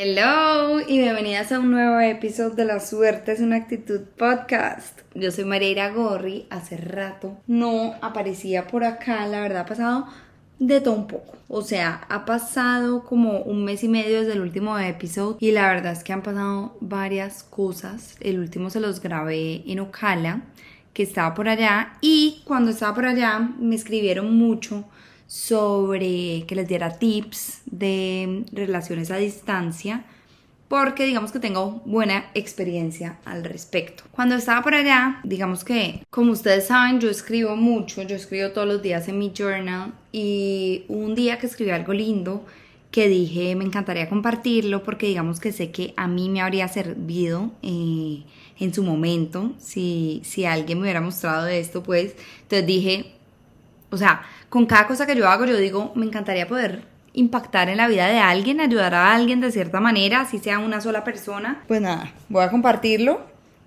Hello y bienvenidas a un nuevo episodio de La Suerte es una actitud podcast. Yo soy Mareira Gorri, hace rato no aparecía por acá, la verdad ha pasado de todo un poco. O sea, ha pasado como un mes y medio desde el último episodio y la verdad es que han pasado varias cosas. El último se los grabé en Ocala, que estaba por allá y cuando estaba por allá me escribieron mucho sobre que les diera tips de relaciones a distancia porque digamos que tengo buena experiencia al respecto. Cuando estaba por allá, digamos que como ustedes saben, yo escribo mucho, yo escribo todos los días en mi journal y un día que escribí algo lindo que dije me encantaría compartirlo porque digamos que sé que a mí me habría servido eh, en su momento si, si alguien me hubiera mostrado esto pues entonces dije o sea, con cada cosa que yo hago, yo digo, me encantaría poder impactar en la vida de alguien, ayudar a alguien de cierta manera, así sea una sola persona. Pues nada, voy a compartirlo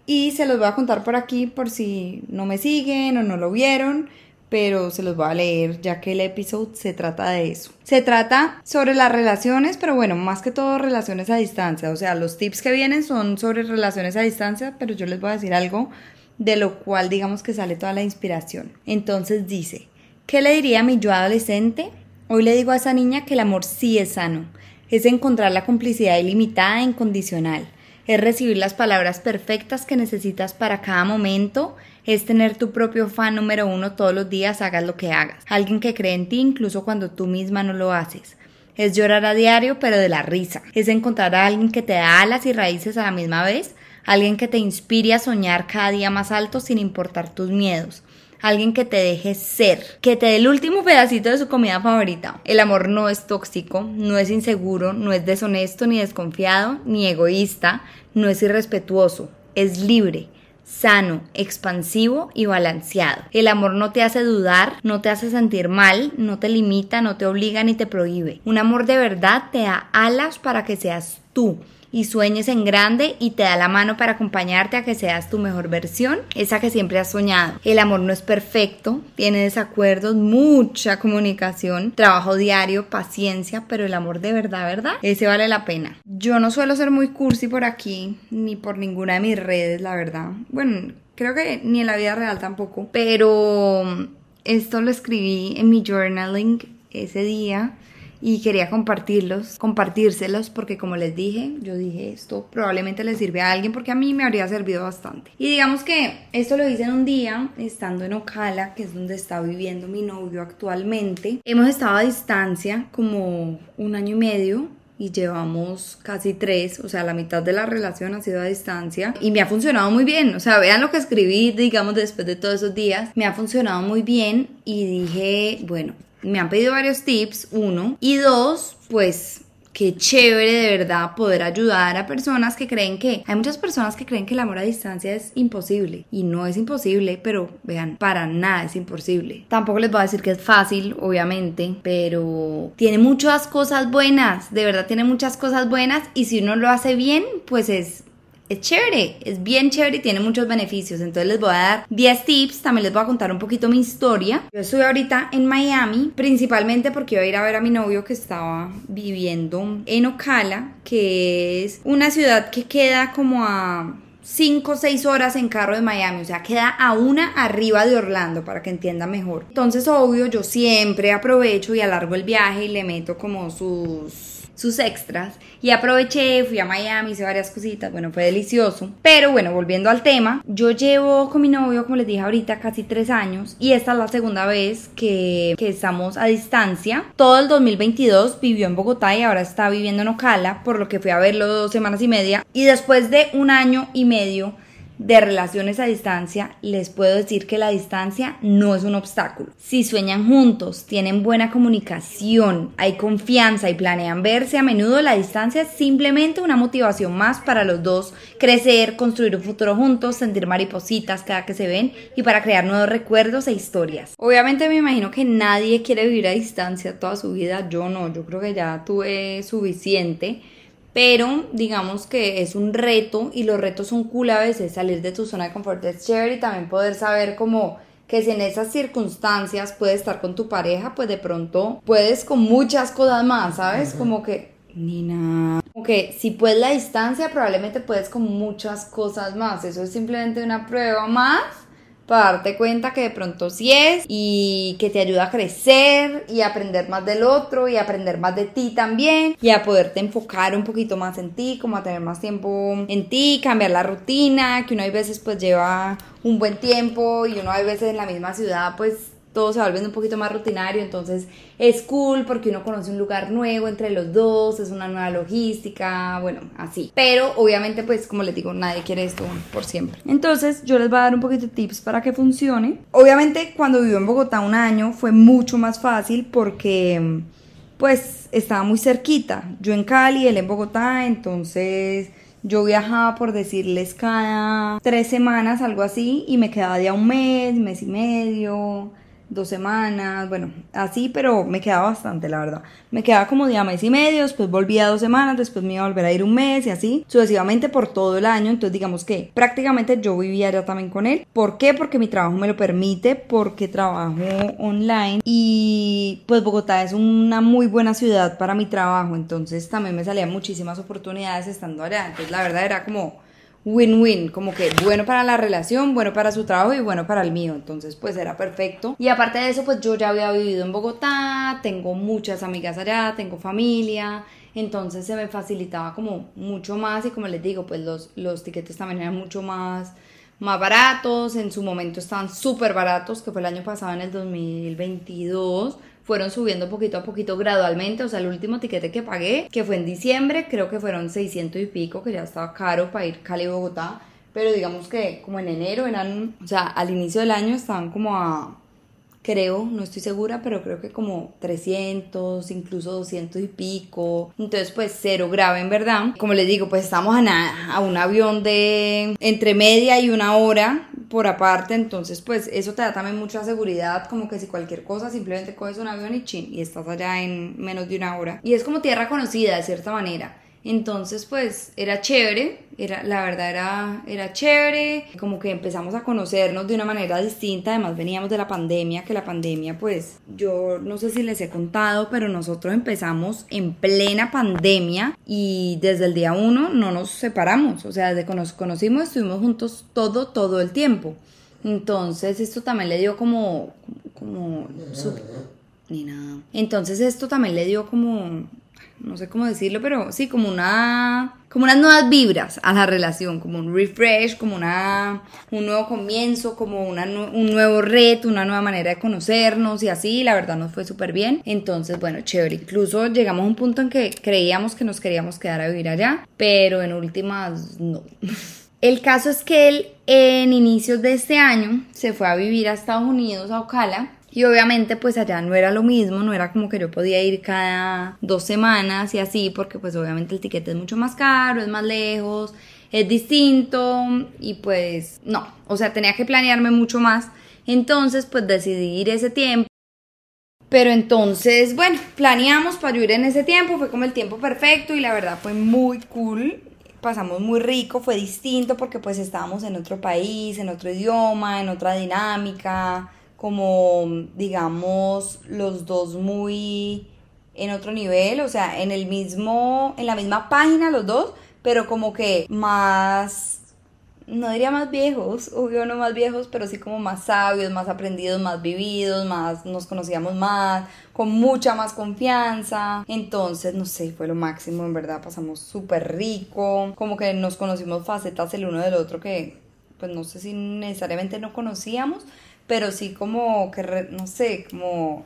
y se los voy a contar por aquí por si no me siguen o no lo vieron, pero se los voy a leer ya que el episodio se trata de eso. Se trata sobre las relaciones, pero bueno, más que todo relaciones a distancia, o sea, los tips que vienen son sobre relaciones a distancia, pero yo les voy a decir algo de lo cual digamos que sale toda la inspiración. Entonces dice, ¿Qué le diría a mi yo adolescente? Hoy le digo a esa niña que el amor sí es sano, es encontrar la complicidad ilimitada e incondicional, es recibir las palabras perfectas que necesitas para cada momento, es tener tu propio fan número uno todos los días, hagas lo que hagas, alguien que cree en ti incluso cuando tú misma no lo haces. Es llorar a diario pero de la risa, es encontrar a alguien que te da alas y raíces a la misma vez, alguien que te inspire a soñar cada día más alto sin importar tus miedos, alguien que te deje ser, que te dé el último pedacito de su comida favorita. El amor no es tóxico, no es inseguro, no es deshonesto ni desconfiado, ni egoísta, no es irrespetuoso, es libre sano, expansivo y balanceado. El amor no te hace dudar, no te hace sentir mal, no te limita, no te obliga ni te prohíbe. Un amor de verdad te da alas para que seas tú y sueñes en grande y te da la mano para acompañarte a que seas tu mejor versión, esa que siempre has soñado. El amor no es perfecto, tiene desacuerdos, mucha comunicación, trabajo diario, paciencia, pero el amor de verdad, ¿verdad? Ese vale la pena. Yo no suelo ser muy cursi por aquí, ni por ninguna de mis redes, la verdad. Bueno, creo que ni en la vida real tampoco, pero esto lo escribí en mi journaling ese día y quería compartirlos, compartírselos porque como les dije, yo dije esto probablemente le sirve a alguien porque a mí me habría servido bastante. Y digamos que esto lo hice en un día estando en Ocala, que es donde está viviendo mi novio actualmente. Hemos estado a distancia como un año y medio y llevamos casi tres, o sea, la mitad de la relación ha sido a distancia y me ha funcionado muy bien, o sea, vean lo que escribí, digamos, después de todos esos días, me ha funcionado muy bien y dije, bueno, me han pedido varios tips, uno, y dos, pues qué chévere de verdad poder ayudar a personas que creen que hay muchas personas que creen que el amor a distancia es imposible. Y no es imposible, pero vean, para nada es imposible. Tampoco les voy a decir que es fácil, obviamente, pero tiene muchas cosas buenas, de verdad tiene muchas cosas buenas. Y si uno lo hace bien, pues es es chévere, es bien chévere y tiene muchos beneficios. Entonces les voy a dar 10 tips, también les voy a contar un poquito mi historia. Yo estoy ahorita en Miami, principalmente porque iba a ir a ver a mi novio que estaba viviendo en Ocala, que es una ciudad que queda como a 5 o 6 horas en carro de Miami, o sea, queda a una arriba de Orlando para que entienda mejor. Entonces, obvio, yo siempre aprovecho y alargo el viaje y le meto como sus sus extras y aproveché, fui a Miami, hice varias cositas, bueno, fue delicioso. Pero bueno, volviendo al tema, yo llevo con mi novio, como les dije ahorita, casi tres años y esta es la segunda vez que, que estamos a distancia. Todo el 2022 vivió en Bogotá y ahora está viviendo en Ocala, por lo que fui a verlo dos semanas y media y después de un año y medio de relaciones a distancia, les puedo decir que la distancia no es un obstáculo. Si sueñan juntos, tienen buena comunicación, hay confianza y planean verse a menudo, la distancia es simplemente una motivación más para los dos crecer, construir un futuro juntos, sentir maripositas cada que se ven y para crear nuevos recuerdos e historias. Obviamente me imagino que nadie quiere vivir a distancia toda su vida, yo no, yo creo que ya tuve suficiente pero digamos que es un reto y los retos son cool a veces, salir de tu zona de confort es chévere y también poder saber como que si en esas circunstancias puedes estar con tu pareja, pues de pronto puedes con muchas cosas más, ¿sabes? Como que ni nada. Como que si puedes la distancia, probablemente puedes con muchas cosas más. Eso es simplemente una prueba más para darte cuenta que de pronto sí es y que te ayuda a crecer y aprender más del otro y aprender más de ti también y a poderte enfocar un poquito más en ti, como a tener más tiempo en ti, cambiar la rutina, que uno hay veces pues lleva un buen tiempo y uno hay veces en la misma ciudad pues todo se va volviendo un poquito más rutinario, entonces es cool porque uno conoce un lugar nuevo entre los dos, es una nueva logística, bueno, así. Pero obviamente pues como les digo, nadie quiere esto por siempre. Entonces yo les voy a dar un poquito de tips para que funcione. Obviamente cuando vivo en Bogotá un año fue mucho más fácil porque pues estaba muy cerquita. Yo en Cali, él en Bogotá, entonces... Yo viajaba, por decirles, cada tres semanas, algo así, y me quedaba ya un mes, mes y medio, dos semanas, bueno, así, pero me quedaba bastante, la verdad. Me quedaba como día mes y medio, después volvía dos semanas, después me iba a volver a ir un mes y así, sucesivamente por todo el año. Entonces, digamos que prácticamente yo vivía ya también con él. ¿Por qué? Porque mi trabajo me lo permite, porque trabajo online y pues Bogotá es una muy buena ciudad para mi trabajo, entonces también me salían muchísimas oportunidades estando allá. Entonces, la verdad era como win-win, como que bueno para la relación, bueno para su trabajo y bueno para el mío, entonces pues era perfecto. Y aparte de eso, pues yo ya había vivido en Bogotá, tengo muchas amigas allá, tengo familia, entonces se me facilitaba como mucho más y como les digo, pues los, los tiquetes también eran mucho más más baratos, en su momento estaban súper baratos, que fue el año pasado en el 2022, fueron subiendo poquito a poquito gradualmente, o sea, el último tiquete que pagué, que fue en diciembre, creo que fueron 600 y pico, que ya estaba caro para ir Cali-Bogotá, pero digamos que como en enero eran, o sea, al inicio del año estaban como a creo, no estoy segura, pero creo que como 300, incluso 200 y pico. Entonces, pues cero grave en verdad. Como les digo, pues estamos a, a un avión de entre media y una hora por aparte, entonces pues eso te da también mucha seguridad, como que si cualquier cosa simplemente coges un avión y chin, y estás allá en menos de una hora. Y es como tierra conocida de cierta manera. Entonces, pues era chévere, era, la verdad era, era chévere, como que empezamos a conocernos de una manera distinta, además veníamos de la pandemia, que la pandemia, pues yo no sé si les he contado, pero nosotros empezamos en plena pandemia y desde el día uno no nos separamos, o sea, desde que nos conocimos estuvimos juntos todo, todo el tiempo. Entonces esto también le dio como, como, ni nada. Entonces esto también le dio como no sé cómo decirlo, pero sí, como una, como unas nuevas vibras a la relación, como un refresh, como una, un nuevo comienzo, como una, un nuevo reto, una nueva manera de conocernos y así, la verdad nos fue súper bien. Entonces, bueno, chévere, incluso llegamos a un punto en que creíamos que nos queríamos quedar a vivir allá, pero en últimas no. El caso es que él en inicios de este año se fue a vivir a Estados Unidos, a Ocala, y obviamente pues allá no era lo mismo, no era como que yo podía ir cada dos semanas y así, porque pues obviamente el tiquete es mucho más caro, es más lejos, es distinto y pues no, o sea, tenía que planearme mucho más. Entonces pues decidí ir ese tiempo. Pero entonces, bueno, planeamos para ir en ese tiempo, fue como el tiempo perfecto y la verdad fue muy cool pasamos muy rico, fue distinto porque pues estábamos en otro país, en otro idioma, en otra dinámica, como, digamos, los dos muy en otro nivel, o sea, en el mismo, en la misma página los dos, pero como que más, no diría más viejos, obvio no más viejos, pero sí como más sabios, más aprendidos, más vividos, más, nos conocíamos más, con mucha más confianza. Entonces, no sé, fue lo máximo, en verdad, pasamos súper rico, como que nos conocimos facetas el uno del otro que, pues no sé si necesariamente no conocíamos, pero sí como que, no sé, como,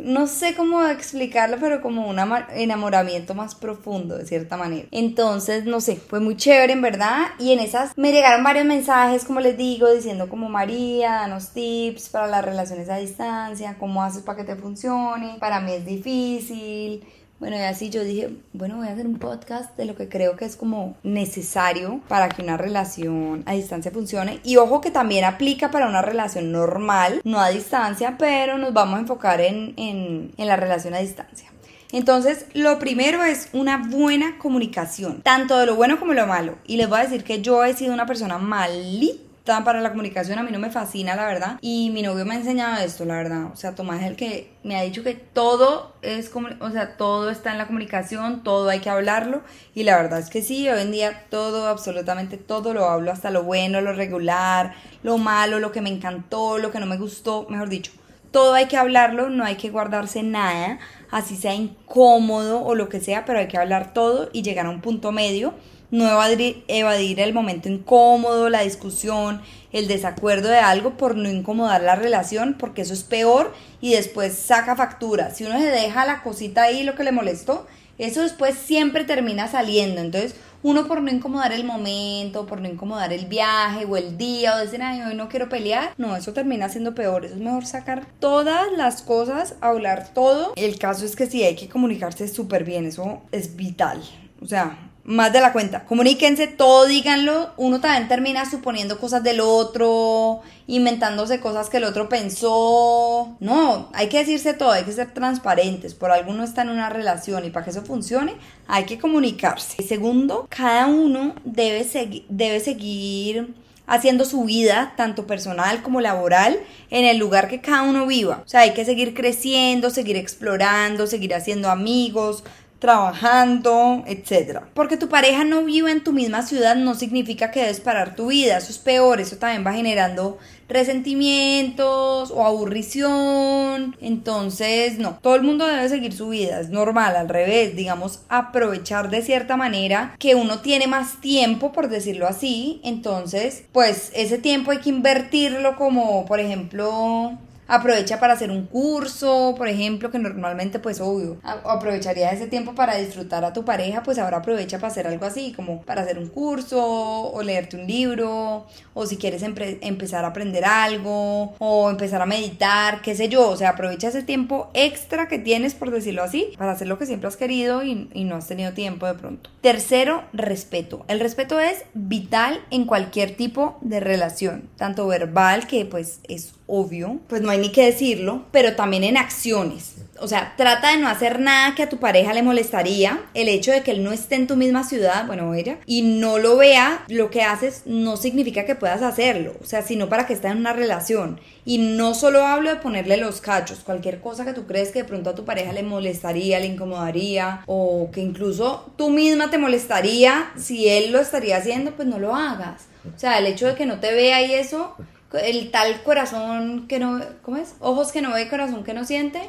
no sé cómo explicarlo, pero como un enamoramiento más profundo, de cierta manera. Entonces, no sé, fue muy chévere, en verdad, y en esas me llegaron varios mensajes, como les digo, diciendo como María, danos tips para las relaciones a distancia, cómo haces para que te funcione, para mí es difícil bueno, y así yo dije, bueno, voy a hacer un podcast de lo que creo que es como necesario para que una relación a distancia funcione. Y ojo que también aplica para una relación normal, no a distancia, pero nos vamos a enfocar en, en, la relación a distancia. Entonces, lo primero es una buena comunicación, tanto de lo bueno como de lo malo. Y les voy a decir que yo he sido una persona malita tan para la comunicación, a mí no me fascina, la verdad. Y mi novio me ha enseñado esto, la verdad. O sea, Tomás es el que me ha dicho que todo es como, o sea, todo está en la comunicación, todo hay que hablarlo. Y la verdad es que sí, hoy en día todo, absolutamente todo lo hablo, hasta lo bueno, lo regular, lo malo, lo que me encantó, lo que no me gustó, mejor dicho. Todo hay que hablarlo, no hay que guardarse nada, así sea incómodo o lo que sea, pero hay que hablar todo y llegar a un punto medio no evadir, el momento incómodo, la discusión, el desacuerdo de algo por no incomodar la relación, porque eso es peor y después saca factura. Si uno se deja la cosita ahí, lo que le molestó, eso después siempre termina saliendo. Entonces, uno por no incomodar el momento, por no incomodar el viaje o el día o decir, ay, hoy no quiero pelear, no, eso termina siendo peor. Eso es mejor sacar todas las cosas, hablar todo. El caso es que sí, hay que comunicarse súper bien, eso es vital. O sea, más de la cuenta. Comuníquense todo, díganlo. Uno también termina suponiendo cosas del otro, inventándose cosas que el otro pensó. No, hay que decirse todo, hay que ser transparentes. Por algo uno está en una relación y para que eso funcione hay que comunicarse. segundo, cada uno debe, debe seguir haciendo su vida, tanto personal como laboral, en el lugar que cada uno viva. O sea, hay que seguir creciendo, seguir explorando, seguir haciendo amigos, trabajando, etc. Porque tu pareja no vive en tu misma ciudad no significa que debes parar tu vida, eso es peor, eso también va generando resentimientos o aburrición. Entonces, no, todo el mundo debe seguir su vida, es normal, al revés, digamos, aprovechar de cierta manera que uno tiene más tiempo, por decirlo así. Entonces, pues ese tiempo hay que invertirlo como, por ejemplo, aprovecha para hacer un curso, por ejemplo, que normalmente pues obvio, aprovecharía ese tiempo para disfrutar a tu pareja, pues ahora aprovecha para hacer algo así, como para hacer un curso o leerte un libro, o si quieres empezar a aprender algo, o empezar a meditar, qué sé yo, o sea, aprovecha ese tiempo extra que tienes, por decirlo así, para hacer lo que siempre has querido y, y no has tenido tiempo de pronto. Tercero, respeto. El respeto es vital en cualquier tipo de relación, tanto verbal, que pues es obvio, pues no hay ni que decirlo, pero también en acciones. O sea, trata de no hacer nada que a tu pareja le molestaría. El hecho de que él no esté en tu misma ciudad, bueno, ella, y no lo vea, lo que haces no significa que puedas hacerlo. O sea, sino para que esté en una relación. Y no solo hablo de ponerle los cachos, cualquier cosa que tú crees que de pronto a tu pareja le molestaría, le incomodaría, o que incluso tú misma te molestaría, si él lo estaría haciendo, pues no lo hagas. O sea, el hecho de que no te vea y eso el tal corazón que no, ¿cómo es? Ojos que no ve, corazón que no siente.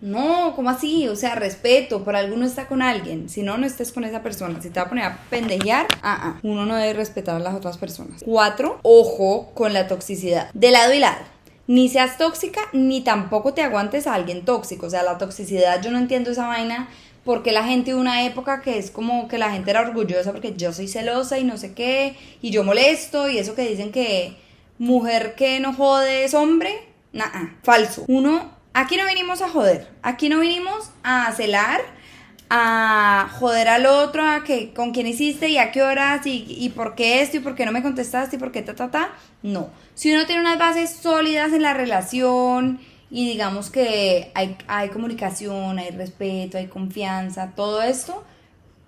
No, ¿cómo así? O sea, respeto, por alguno está con alguien. Si no, no estés con esa persona. Si te va a poner a pendejear, ah, ah. uno no debe respetar a las otras personas. Cuatro, ojo con la toxicidad. De lado y lado. Ni seas tóxica, ni tampoco te aguantes a alguien tóxico. O sea, la toxicidad, yo no entiendo esa vaina porque la gente de una época que es como que la gente era orgullosa porque yo soy celosa y no sé qué, y yo molesto, y eso que dicen que mujer que no jode es hombre, nada, falso. Uno, aquí no vinimos a joder, aquí no vinimos a celar, a joder al otro, a que con quién hiciste y a qué horas y, y por qué esto y por qué no me contestaste y por qué ta, ta, ta. No. Si uno tiene unas bases sólidas en la relación y digamos que hay, hay comunicación, hay respeto, hay confianza, todo esto,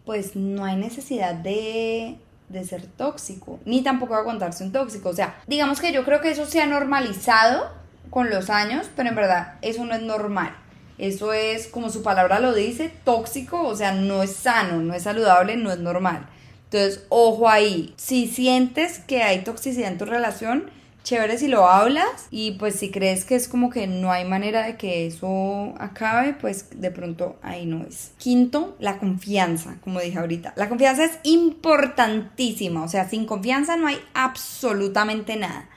pues no hay necesidad de de ser tóxico, ni tampoco aguantarse un tóxico. O sea, digamos que yo creo que eso se ha normalizado con los años, pero en verdad eso no es normal. Eso es, como su palabra lo dice, tóxico, o sea, no es sano, no es saludable, no es normal. Entonces, ojo ahí, si sientes que hay toxicidad en tu relación, chévere si lo hablas y pues si crees que es como que no hay manera de que eso acabe, pues de pronto ahí no es. Quinto, la confianza, como dije ahorita. La confianza es importantísima, o sea, sin confianza no hay absolutamente nada.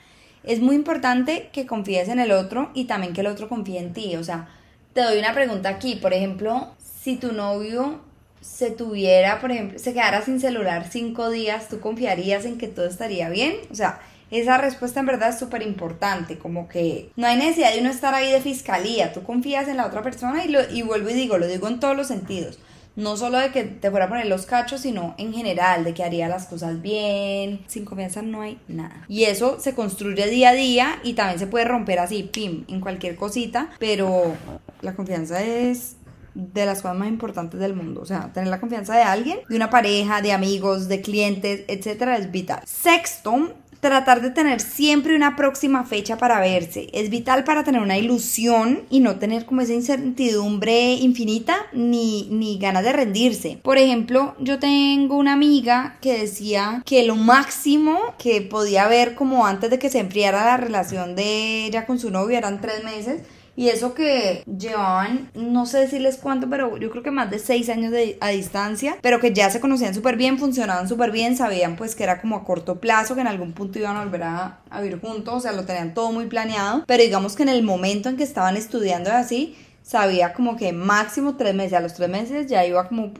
Es muy importante que confíes en el otro y también que el otro confíe en ti. O sea, te doy una pregunta aquí, por ejemplo, si tu novio se tuviera, por ejemplo, se quedara sin celular cinco días, ¿tú confiarías en que todo estaría bien? O sea, esa respuesta en verdad es súper importante, como que no hay necesidad de uno estar ahí de fiscalía, tú confías en la otra persona y, lo, y vuelvo y digo, lo digo en todos los sentidos. No solo de que te fuera a poner los cachos, sino en general, de que haría las cosas bien. Sin confianza no hay nada. Y eso se construye día a día y también se puede romper así, pim, en cualquier cosita. Pero la confianza es de las cosas más importantes del mundo. O sea, tener la confianza de alguien, de una pareja, de amigos, de clientes, etcétera, es vital. Sexto, tratar de tener siempre una próxima fecha para verse. Es vital para tener una ilusión y no tener como esa incertidumbre infinita ni, ni ganas de rendirse. Por ejemplo, yo tengo una amiga que decía que lo máximo que podía ver como antes de que se enfriara la relación de ella con su novio eran tres meses y eso que llevaban, no sé decirles cuánto, pero yo creo que más de seis años de, a distancia, pero que ya se conocían súper bien, funcionaban súper bien, sabían pues que era como a corto plazo, que en algún punto iban a volver a, a vivir juntos, o sea, lo tenían todo muy planeado, pero digamos que en el momento en que estaban estudiando así, sabía como que máximo tres meses, a los tres meses ya iba como,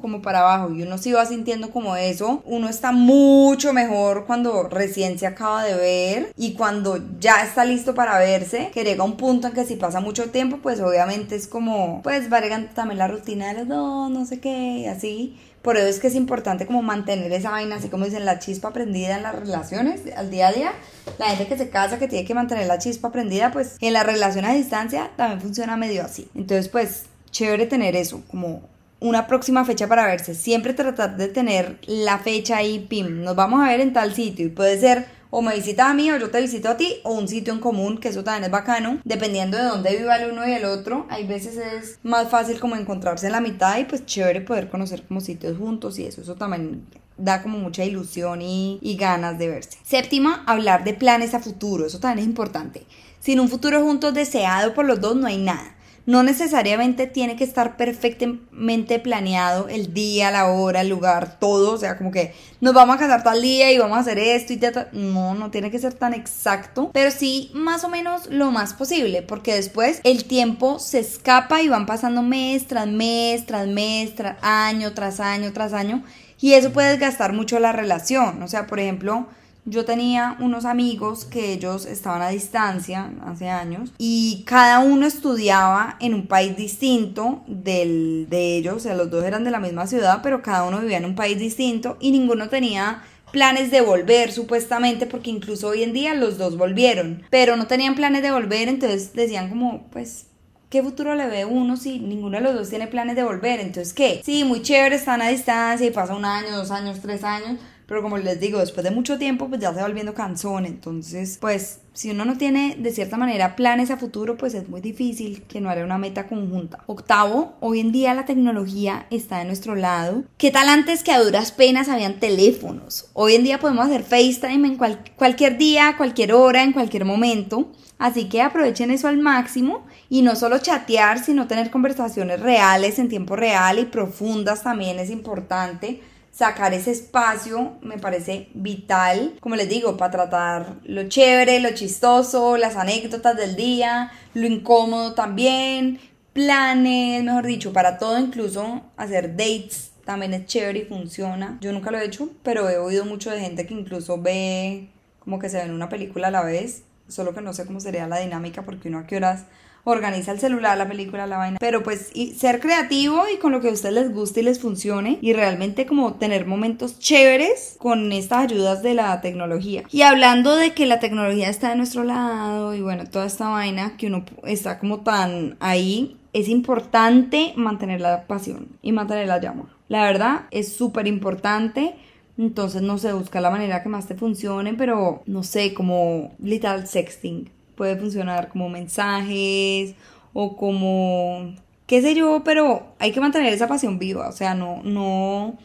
como para abajo y uno se iba sintiendo como eso, uno está mucho mejor cuando recién se acaba de ver y cuando ya está listo para verse, que llega un punto en que si pasa mucho tiempo, pues obviamente es como, pues va también la rutina de los dos, no sé qué, así, por eso es que es importante como mantener esa vaina, así como dicen, la chispa prendida en las relaciones al día a día. La gente que se casa, que tiene que mantener la chispa prendida, pues en la relación a distancia también funciona medio así. Entonces, pues, chévere tener eso, como una próxima fecha para verse. Siempre tratar de tener la fecha ahí, pim, nos vamos a ver en tal sitio y puede ser o me visitas a mí o yo te visito a ti o un sitio en común, que eso también es bacano, dependiendo de dónde viva el uno y el otro, hay veces es más fácil como encontrarse en la mitad y pues chévere poder conocer como sitios juntos y eso, eso también da como mucha ilusión y, y ganas de verse. Séptima, hablar de planes a futuro, eso también es importante. Sin un futuro juntos deseado por los dos no hay nada. No necesariamente tiene que estar perfectamente planeado el día, la hora, el lugar, todo. O sea, como que nos vamos a casar tal día y vamos a hacer esto y tal. No, no tiene que ser tan exacto. Pero sí, más o menos lo más posible. Porque después el tiempo se escapa y van pasando mes tras mes, tras mes, tras año, tras año, tras año. Y eso puede desgastar mucho la relación. O sea, por ejemplo yo tenía unos amigos que ellos estaban a distancia hace años y cada uno estudiaba en un país distinto del, de ellos, o sea, los dos eran de la misma ciudad, pero cada uno vivía en un país distinto y ninguno tenía planes de volver supuestamente porque incluso hoy en día los dos volvieron, pero no tenían planes de volver, entonces decían como pues ¿Qué futuro le ve uno si ninguno de los dos tiene planes de volver? Entonces, ¿qué? Sí, muy chévere, están a distancia y pasa un año, dos años, tres años, pero como les digo, después de mucho tiempo, pues ya se va volviendo cansón. Entonces, pues si uno no tiene de cierta manera planes a futuro, pues es muy difícil que no haya una meta conjunta. Octavo, hoy en día la tecnología está de nuestro lado. ¿Qué tal antes que a duras penas habían teléfonos? Hoy en día podemos hacer FaceTime en cualquier día, cualquier hora, en cualquier momento. Así que aprovechen eso al máximo y no solo chatear, sino tener conversaciones reales en tiempo real y profundas también es importante sacar ese espacio me parece vital, como les digo, para tratar lo chévere, lo chistoso, las anécdotas del día, lo incómodo también, planes, mejor dicho, para todo, incluso hacer dates también es chévere y funciona. Yo nunca lo he hecho, pero he oído mucho de gente que incluso ve como que se ven una película a la vez, solo que no sé cómo sería la dinámica porque uno a qué horas organiza el celular, la película, la vaina. Pero pues y ser creativo y con lo que a ustedes les guste y les funcione y realmente como tener momentos chéveres con estas ayudas de la tecnología. Y hablando de que la tecnología está de nuestro lado y bueno, toda esta vaina que uno está como tan ahí, es importante mantener la pasión y mantener la llama. La verdad es súper importante. Entonces, no sé, busca la manera que más te funcione, pero no sé, como literal sexting puede funcionar como mensajes o como qué sé yo, pero hay que mantener esa pasión viva, o sea, no no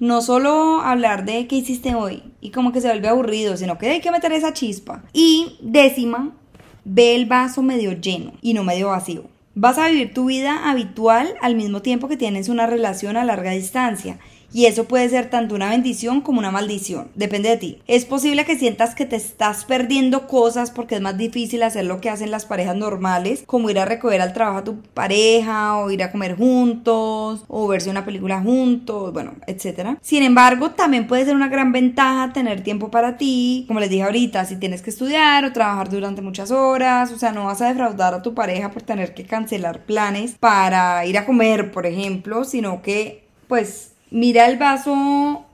no solo hablar de qué hiciste hoy y como que se vuelve aburrido, sino que hay que meter esa chispa. Y décima, ve el vaso medio lleno y no medio vacío. Vas a vivir tu vida habitual al mismo tiempo que tienes una relación a larga distancia y eso puede ser tanto una bendición como una maldición, depende de ti. Es posible que sientas que te estás perdiendo cosas porque es más difícil hacer lo que hacen las parejas normales, como ir a recoger al trabajo a tu pareja o ir a comer juntos o verse una película juntos, bueno, etcétera. Sin embargo, también puede ser una gran ventaja tener tiempo para ti, como les dije ahorita, si tienes que estudiar o trabajar durante muchas horas, o sea, no vas a defraudar a tu pareja por tener que cancelar planes para ir a comer, por ejemplo, sino que pues mira el vaso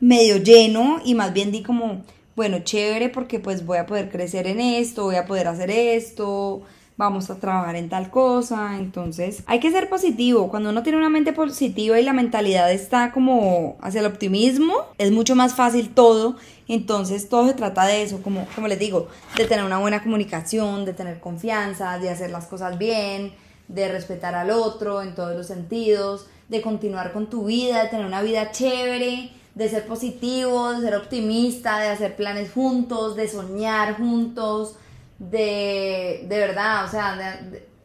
medio lleno y más bien di como, bueno, chévere porque pues voy a poder crecer en esto, voy a poder hacer esto, vamos a trabajar en tal cosa, entonces hay que ser positivo, cuando uno tiene una mente positiva y la mentalidad está como hacia el optimismo, es mucho más fácil todo, entonces todo se trata de eso, como, como les digo, de tener una buena comunicación, de tener confianza, de hacer las cosas bien, de respetar al otro en todos los sentidos, de continuar con tu vida, de tener una vida chévere, de ser positivo, de ser optimista, de hacer planes juntos, de soñar juntos, de, de verdad, o sea,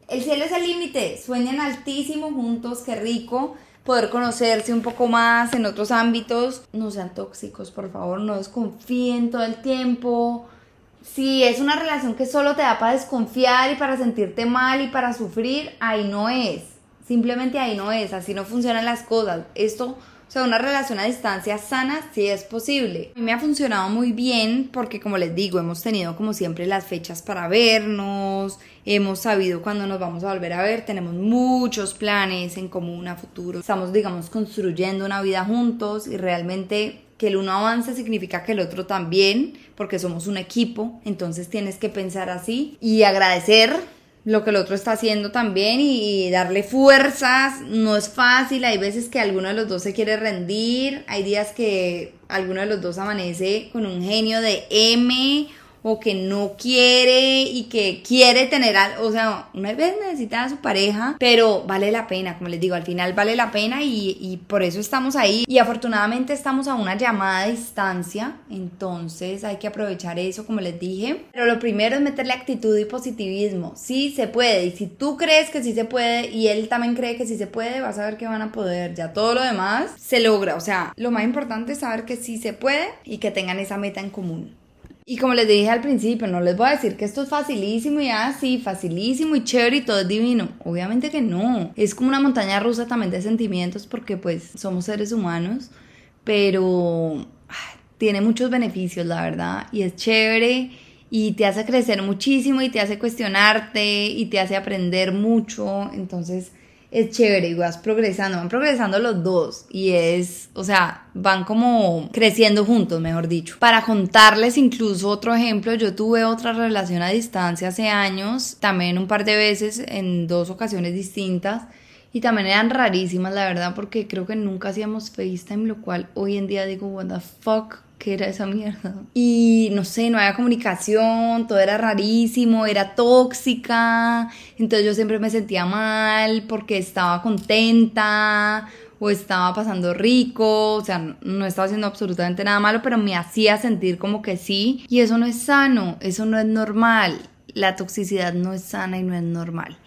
el cielo es el límite, sueñan altísimo juntos, qué rico poder conocerse un poco más en otros ámbitos. No sean tóxicos, por favor, no desconfíen todo el tiempo. Si es una relación que solo te da para desconfiar y para sentirte mal y para sufrir, ahí no es. Simplemente ahí no es, así no funcionan las cosas. Esto o sea, una relación a distancia sana sí es posible. A mí me ha funcionado muy bien porque, como les digo, hemos tenido como siempre las fechas para vernos, hemos sabido cuándo nos vamos a volver a ver, tenemos muchos planes en común a futuro. Estamos, digamos, construyendo una vida juntos y realmente que el uno avance significa que el otro también, porque somos un equipo, entonces tienes que pensar así y agradecer lo que el otro está haciendo también y darle fuerzas. No es fácil, hay veces que alguno de los dos se quiere rendir, hay días que alguno de los dos amanece con un genio de M o que no quiere y que quiere tener, o sea, una vez necesita a su pareja, pero vale la pena, como les digo, al final vale la pena y, y por eso estamos ahí. Y afortunadamente estamos a una llamada a distancia, entonces hay que aprovechar eso, como les dije, pero lo primero es meterle actitud y positivismo, sí se puede y si tú crees que sí se puede y él también cree que sí se puede, vas a ver que van a poder, ya todo lo demás se logra, o sea, lo más importante es saber que sí se puede y que tengan esa meta en común. Y como les dije al principio, no les voy a decir que esto es facilísimo y así, facilísimo y chévere y todo es divino. Obviamente que no. Es como una montaña rusa también de sentimientos porque pues somos seres humanos, pero tiene muchos beneficios, la verdad, y es chévere y te hace crecer muchísimo y te hace cuestionarte y te hace aprender mucho. Entonces, es chévere y vas progresando, van progresando los dos y es, o sea, van como creciendo juntos, mejor dicho. Para contarles incluso otro ejemplo, yo tuve otra relación a distancia hace años, también un par de veces en dos ocasiones distintas y también eran rarísimas, la verdad, porque creo que nunca hacíamos FaceTime, lo cual hoy en día digo, what the fuck, ¿qué era esa mierda? Y no sé, no había comunicación, todo era rarísimo, era tóxica, entonces yo siempre me sentía mal porque estaba contenta o estaba pasando rico, o sea, no estaba haciendo absolutamente nada malo, pero me hacía sentir como que sí, y eso no es sano, eso no es normal, la toxicidad no es sana y no es normal.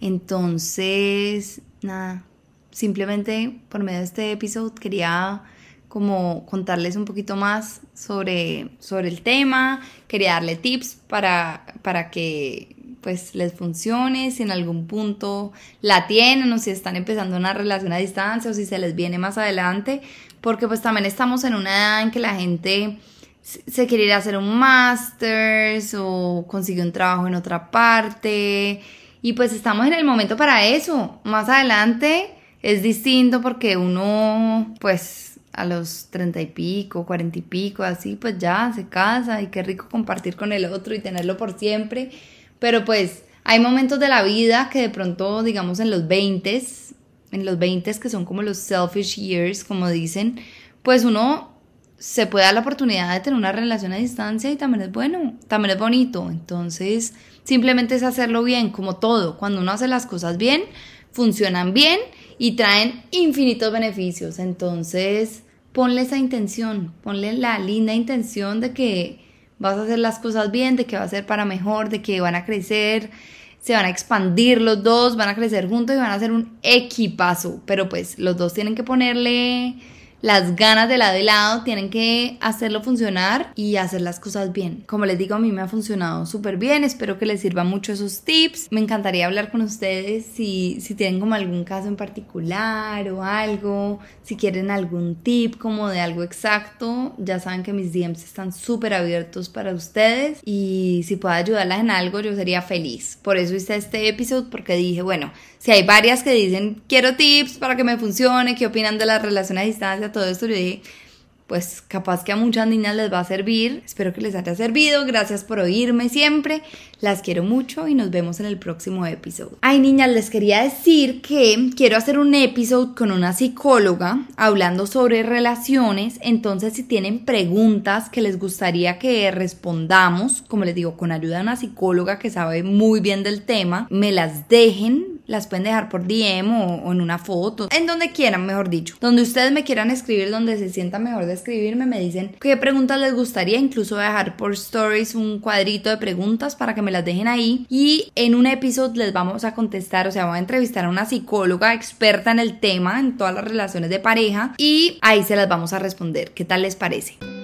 Entonces, nada, simplemente por medio de este episodio quería como contarles un poquito más sobre, sobre el tema, quería darle tips para, para que pues les funcione, si en algún punto la tienen o si están empezando una relación a distancia o si se les viene más adelante, porque pues también estamos en una edad en que la gente se quiere ir a hacer un máster o consigue un trabajo en otra parte y pues estamos en el momento para eso. Más adelante es distinto porque uno pues a los treinta y pico, cuarenta y pico, así, pues ya se casa y qué rico compartir con el otro y tenerlo por siempre. Pero pues hay momentos de la vida que de pronto, digamos, en los 20, en los 20 que son como los selfish years, como dicen, pues uno se puede dar la oportunidad de tener una relación a distancia y también es bueno, también es bonito. Entonces, simplemente es hacerlo bien, como todo. Cuando uno hace las cosas bien, funcionan bien y traen infinitos beneficios. Entonces, ponle esa intención, ponle la linda intención de que vas a hacer las cosas bien, de que va a ser para mejor, de que van a crecer, se van a expandir los dos, van a crecer juntos y van a ser un equipazo. Pero pues los dos tienen que ponerle las ganas de lado de lado, tienen que hacerlo funcionar y hacer las cosas bien. Como les digo, a mí me ha funcionado súper bien, espero que les sirvan mucho esos tips. Me encantaría hablar con ustedes si, si tienen como algún caso en particular o algo, si quieren algún tip como de algo exacto, ya saben que mis DMs están súper abiertos para ustedes y si puedo ayudarlas en algo yo sería feliz. Por eso hice este episodio porque dije, bueno, si hay varias que dicen, quiero tips para que me funcione, qué opinan de la relación a distancia, todo esto, yo dije, pues capaz que a muchas niñas les va a servir. Espero que les haya servido. Gracias por oírme siempre. Las quiero mucho y nos vemos en el próximo episodio. Ay, niñas, les quería decir que quiero hacer un episodio con una psicóloga hablando sobre relaciones. Entonces, si tienen preguntas que les gustaría que respondamos, como les digo, con ayuda de una psicóloga que sabe muy bien del tema, me las dejen las pueden dejar por DM o, en una foto, en donde quieran, mejor dicho. Donde ustedes me quieran escribir, donde se sienta mejor de escribirme, me dicen qué preguntas les gustaría. Incluso dejar por stories un cuadrito de preguntas para que me las dejen ahí. Y en un episodio les vamos a contestar, o sea, voy a entrevistar a una psicóloga experta en el tema, en todas las relaciones de pareja. Y ahí se las vamos a responder. ¿Qué tal les parece?